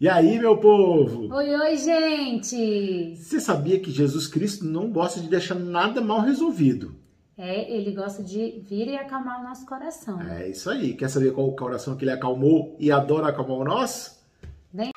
E aí, meu povo? Oi, oi, gente! Você sabia que Jesus Cristo não gosta de deixar nada mal resolvido? É, ele gosta de vir e acalmar o nosso coração. É isso aí. Quer saber qual o coração que ele acalmou e adora acalmar o nosso? Vem.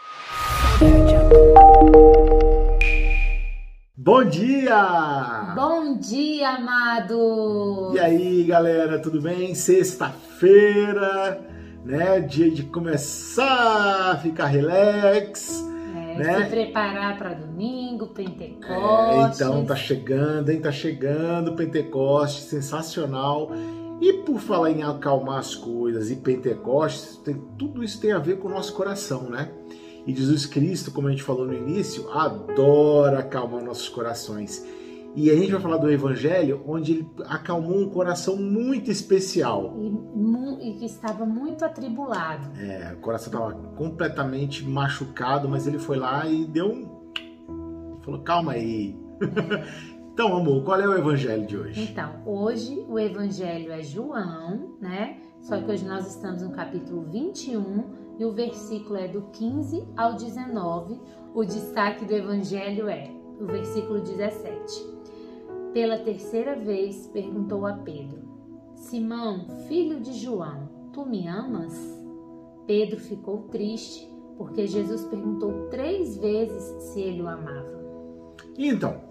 Bom dia! Bom dia, amado! E aí, galera, tudo bem? Sexta-feira né? Dia de começar a ficar relax. É, né? Se preparar para domingo, Pentecostes. É, então tá chegando, hein? Tá chegando Pentecostes, sensacional. E por falar em acalmar as coisas e Pentecostes, tem, tudo isso tem a ver com o nosso coração, né? E Jesus Cristo, como a gente falou no início, adora acalmar nossos corações. E a gente vai falar do Evangelho, onde ele acalmou um coração muito especial. E, e que estava muito atribulado. É, o coração estava completamente machucado, mas ele foi lá e deu um. Falou: calma aí. então, amor, qual é o Evangelho de hoje? Então, hoje o Evangelho é João, né? Só que hoje nós estamos no capítulo 21 e o versículo é do 15 ao 19. O destaque do Evangelho é o versículo 17. Pela terceira vez perguntou a Pedro: Simão, filho de João, tu me amas? Pedro ficou triste porque Jesus perguntou três vezes se ele o amava. Então,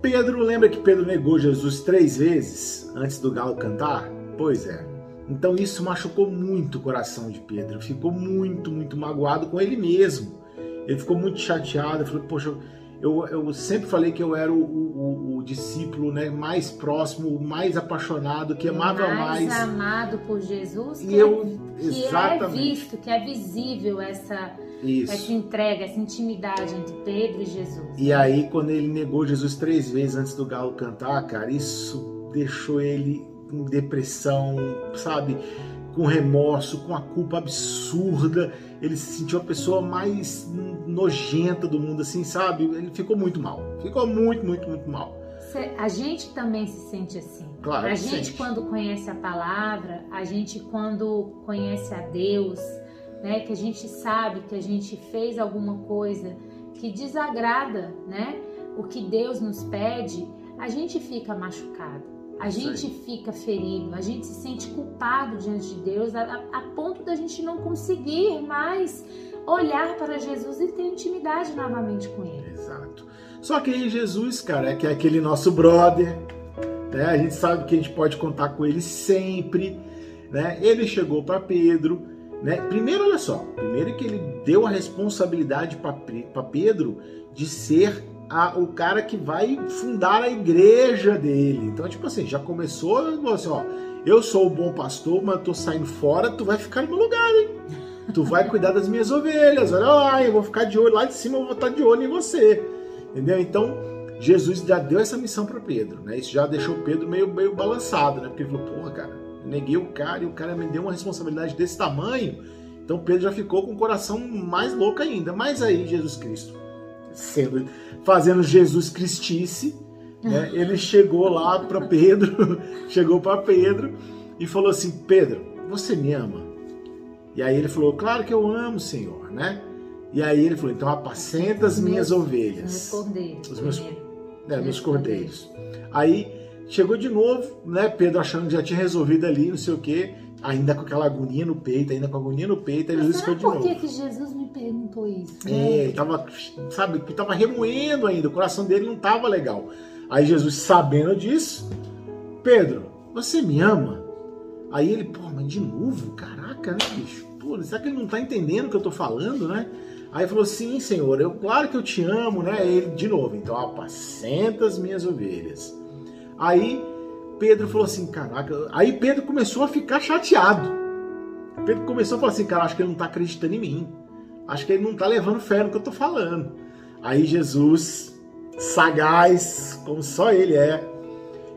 Pedro, lembra que Pedro negou Jesus três vezes antes do galo cantar? Pois é. Então isso machucou muito o coração de Pedro. Ficou muito, muito magoado com ele mesmo. Ele ficou muito chateado. Falou, poxa, eu, eu sempre falei que eu era o, o, o discípulo né, mais próximo, mais apaixonado, que amava mais. Mais amado por Jesus, e que, eu, é, que é visto, que é visível essa, essa entrega, essa intimidade entre Pedro e Jesus. E aí, quando ele negou Jesus três vezes antes do galo cantar, cara, isso deixou ele em depressão, sabe? Com remorso, com a culpa absurda. Ele se sentiu a pessoa mais nojenta do mundo, assim, sabe? Ele ficou muito mal. Ficou muito, muito, muito mal. A gente também se sente assim. Claro, a gente, sente. quando conhece a palavra, a gente, quando conhece a Deus, né, que a gente sabe que a gente fez alguma coisa que desagrada, né, o que Deus nos pede, a gente fica machucado. A gente fica ferido, a gente se sente culpado diante de Deus a, a, ponto da gente não conseguir mais olhar para Jesus e ter intimidade novamente com Ele. Exato. Só que aí Jesus, cara, é que é aquele nosso brother, né? A gente sabe que a gente pode contar com ele sempre, né? Ele chegou para Pedro, né? Primeiro, olha só, primeiro que ele deu a responsabilidade para Pedro de ser a, o cara que vai fundar a igreja dele. Então, tipo assim, já começou, assim, ó, eu sou o bom pastor, mas tô saindo fora, tu vai ficar no meu lugar, hein? Tu vai cuidar das minhas ovelhas. Olha lá, eu vou ficar de olho lá de cima, eu vou estar de olho em você. Entendeu? Então, Jesus já deu essa missão para Pedro, né? Isso já deixou Pedro meio, meio balançado, né? Porque ele falou, porra, cara, eu neguei o cara e o cara me deu uma responsabilidade desse tamanho. Então Pedro já ficou com o coração mais louco ainda. Mas aí Jesus Cristo sendo fazendo Jesus Cristice, né? Ele chegou lá para Pedro, chegou para Pedro e falou assim: Pedro, você me ama? E aí ele falou: Claro que eu amo, Senhor, né? E aí ele falou: Então apacenta as minhas meus, ovelhas, cordeiros, os meus, né, meus cordeiros. Aí chegou de novo, né? Pedro achando que já tinha resolvido ali, não sei o quê ainda com aquela agonia no peito, ainda com a agonia no peito, aí Jesus foi de novo. Por que Jesus me perguntou isso? Né? É, ele tava, sabe, que tava remoendo ainda, o coração dele não tava legal. Aí Jesus, sabendo disso, Pedro, você me ama? Aí ele, pô, mas de novo? Caraca, né, bicho? Pô, será que ele não tá entendendo o que eu tô falando, né? Aí falou, sim, senhor, eu, claro que eu te amo, né? Ele, de novo, então apacenta as minhas ovelhas. Aí Pedro falou assim, caraca. Aí Pedro começou a ficar chateado. Pedro começou a falar assim, cara, acho que ele não está acreditando em mim. Acho que ele não está levando fé no que eu estou falando. Aí Jesus, sagaz, como só ele é,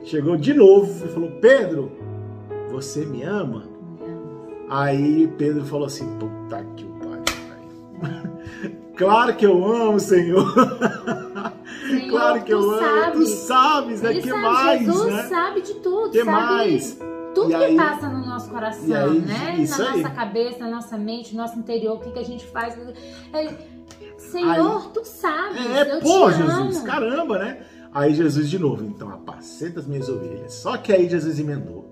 chegou de novo e falou: Pedro, você me ama? Aí Pedro falou assim: puta que pariu. claro que eu amo, Senhor. Claro que eu sabe. amo. Tu sabes, né? Ele que sabe, mais, Jesus né? sabe de tudo, que sabe mais? tudo E que aí- passa no nosso coração, aí, né? na aí. nossa cabeça, na nossa mente, no nosso interior, o que, que a gente faz. Ele, Senhor, tu sabes, É, eu pô, Jesus, amo. caramba, né? Aí Jesus de novo, então, apacenta as minhas ovelhas. Só que aí Jesus emendou.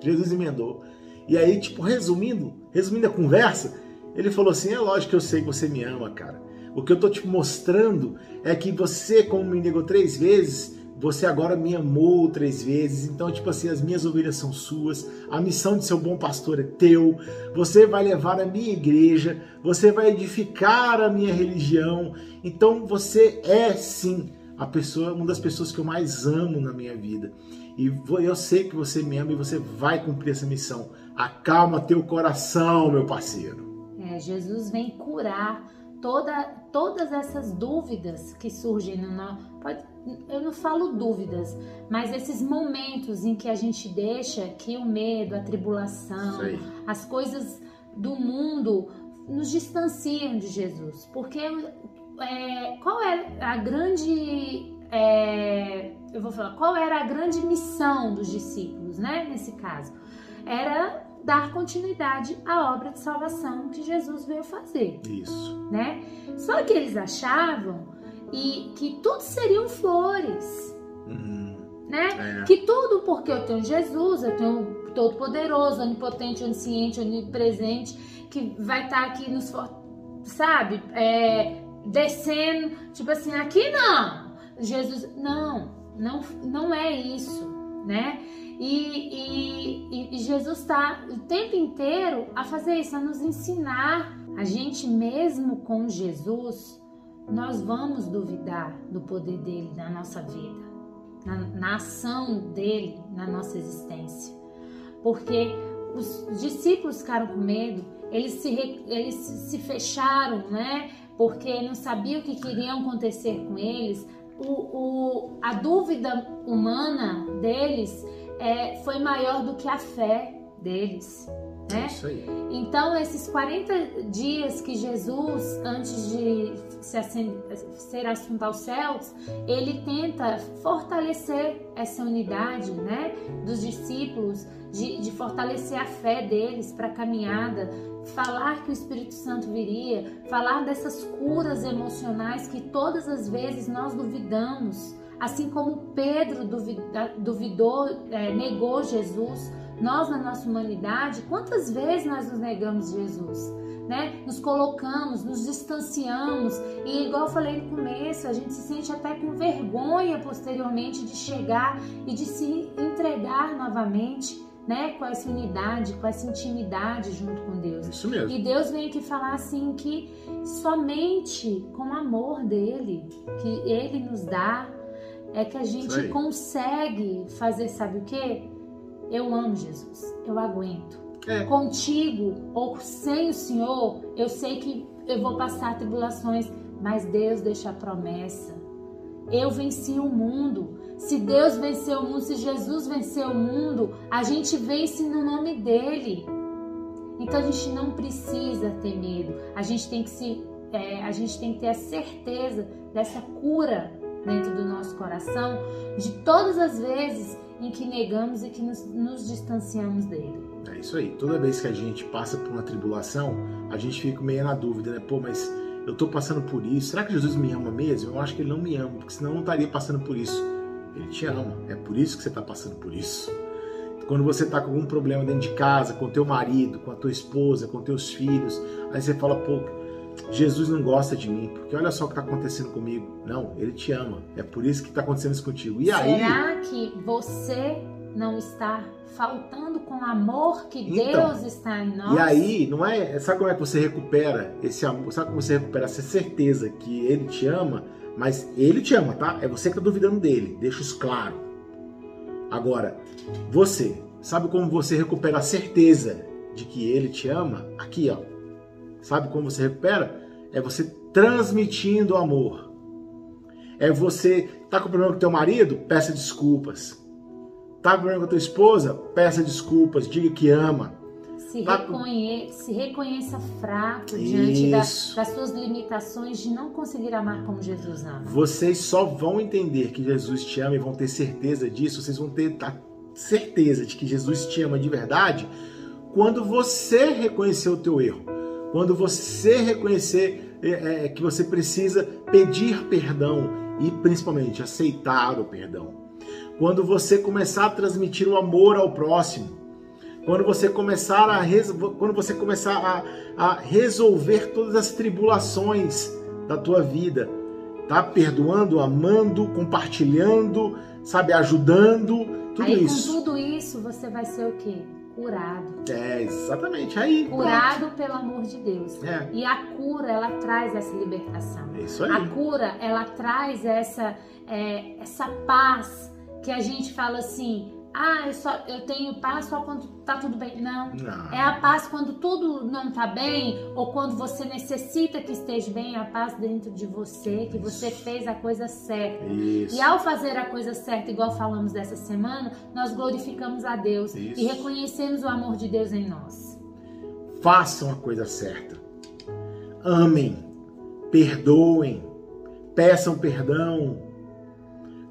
Jesus emendou. E aí, tipo, resumindo, resumindo a conversa, ele falou assim: é lógico que eu sei que você me ama, cara. O que eu tô te mostrando é que você, como me negou três vezes, você agora me amou três vezes. Então, tipo assim, as minhas ovelhas são suas. A missão de ser um bom pastor é teu. Você vai levar a minha igreja. Você vai edificar a minha religião. Então, você é sim a pessoa, uma das pessoas que eu mais amo na minha vida. E eu sei que você me ama e você vai cumprir essa missão. Acalma teu coração, meu parceiro. É, Jesus vem curar toda, todas essas dúvidas que surgem no nosso. Eu não falo dúvidas, mas esses momentos em que a gente deixa que o medo, a tribulação, as coisas do mundo nos distanciam de Jesus. Porque é, qual é a grande. é, eu vou falar, qual era a grande missão dos discípulos, né? Nesse caso, era dar continuidade à obra de salvação que Jesus veio fazer, Isso. né? Só que eles achavam e que tudo seriam flores, Uhum. né? É. Que tudo porque eu tenho Jesus, eu tenho o Todo-Poderoso, Onipotente, Onisciente, Onipresente, que vai estar aqui nos, for- sabe, é, descendo, tipo assim, aqui não, Jesus, não, não, não é isso, né? E, e- e- Jesus está o tempo inteiro a fazer isso, a nos ensinar. A gente mesmo com Jesus, nós vamos duvidar do poder dele na nossa vida na, na ação dele na nossa existência. Porque os discípulos ficaram com medo, eles se, eles se fecharam, né? Porque não sabiam o que queriam acontecer com eles. O, o- a dúvida humana deles é, foi maior do que a fé deles, É né? aí. Então, esses 40 dias que Jesus, antes de se ser assunto aos céus, ele tenta fortalecer essa unidade né, dos discípulos, de, de fortalecer a fé deles para a caminhada, falar que o Espírito Santo viria, falar dessas curas emocionais que todas as vezes nós duvidamos. Assim como Pedro duvidou, eh, negou Jesus, nós na nossa humanidade, quantas vezes nós nos negamos Jesus? Né? Nos colocamos, nos distanciamos e igual eu falei no começo, a gente se sente até com vergonha posteriormente de chegar e de se entregar novamente, né? Com essa unidade, com essa intimidade junto com Deus. Isso mesmo. E Deus vem aqui falar assim que somente com o amor dele, que ele nos dá, é que a gente consegue fazer, sabe o quê? Eu amo Jesus, eu aguento. É. Contigo ou sem o Senhor, eu sei que eu vou passar tribulações, mas Deus deixa a promessa. Eu venci o mundo. Se Deus venceu o mundo, se Jesus venceu o mundo, a gente vence no nome dele. Então a gente não precisa ter medo. A gente tem que se, é, a gente tem que ter a certeza dessa cura dentro do nosso coração de todas as vezes em que negamos e que nos, nos distanciamos dele. É isso aí. Toda vez que a gente passa por uma tribulação, a gente fica meio na dúvida, né? Pô, mas eu tô passando por isso. Será que Jesus me ama mesmo? Eu acho que ele não me ama, porque senão eu não estaria passando por isso. Ele te ama. É por isso que você tá passando por isso. Quando você tá com algum problema dentro de casa, com teu marido, com a tua esposa, com teus filhos, aí você fala, pô, Jesus não gosta de mim, porque olha só o que tá acontecendo comigo. Não, ele te ama. É por isso que tá acontecendo isso contigo. E aí, Será que você não está faltando com o amor que Então, Deus está em nós? E aí, não é. Sabe como é que você recupera esse amor? Sabe como você recupera essa certeza que ele te ama? Mas ele te ama, tá? É você que tá duvidando dele. Deixa isso claro. Agora, você, sabe como você recupera a certeza de que ele te ama? Aqui, ó. Sabe como você recupera? É você transmitindo amor. É você tá com problema com teu marido? Peça desculpas. Tá com problema com a tua esposa? Peça desculpas, diga que ama. Se, Tá- reconhe- se reconheça fraco diante da- das suas limitações de não conseguir amar como Jesus ama. Vocês só vão entender que Jesus te ama e vão ter certeza disso, vocês vão ter a certeza de que Jesus te ama de verdade quando você reconhecer o teu erro, quando você reconhecer é, é, que você precisa pedir perdão e principalmente aceitar o perdão. Quando você começar a transmitir o amor ao próximo, quando você começar a quando você começar a, a resolver todas as tribulações da tua vida, tá? Perdoando, amando, compartilhando, sabe, ajudando, tudo Aí, isso. com tudo isso, você vai ser o quê? Curado. É, exatamente. Aí. Curado pronto. pelo amor de Deus. É. E a cura, ela traz essa libertação. É isso aí. A cura, ela traz essa, é, essa paz que a gente fala assim, ah, eu, só, eu tenho paz só quando tá tudo bem. Não. Não. É a paz quando tudo não tá bem ou quando você necessita que esteja bem, é a paz dentro de você, que você fez a coisa certa. Isso. E ao fazer a coisa certa, igual falamos dessa semana, nós glorificamos a Deus Isso. e reconhecemos o amor de Deus em nós. Façam a coisa certa. Amem, perdoem, peçam perdão,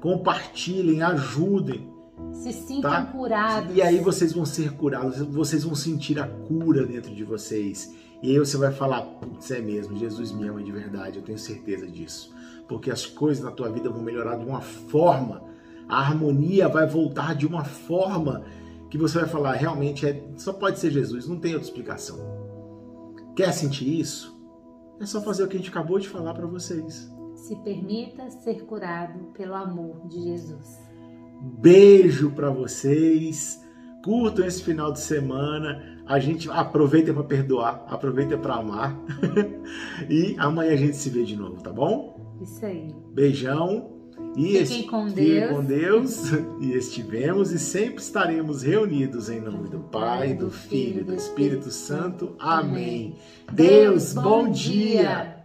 compartilhem, ajudem. Se sintam Tá? curados. E aí vocês vão ser curados, vocês vão sentir a cura dentro de vocês. E aí você vai falar, putz, é mesmo, Jesus me ama de verdade, eu tenho certeza disso. Porque as coisas na tua vida vão melhorar de uma forma, a harmonia vai voltar de uma forma que você vai falar, realmente é, só pode ser Jesus, não tem outra explicação. Quer sentir isso? É só fazer o que a gente acabou de falar para vocês. Se permita ser curado pelo amor de Jesus. Beijo para vocês. Curtam esse final de semana. A gente aproveita para perdoar, aproveita para amar. e amanhã a gente se vê de novo, tá bom? Isso aí. Beijão. E Fiquem com fiquem Deus. com Deus. E estivemos e sempre estaremos reunidos em nome do Pai, do Filho e do Espírito Santo. Amém. Deus, bom dia.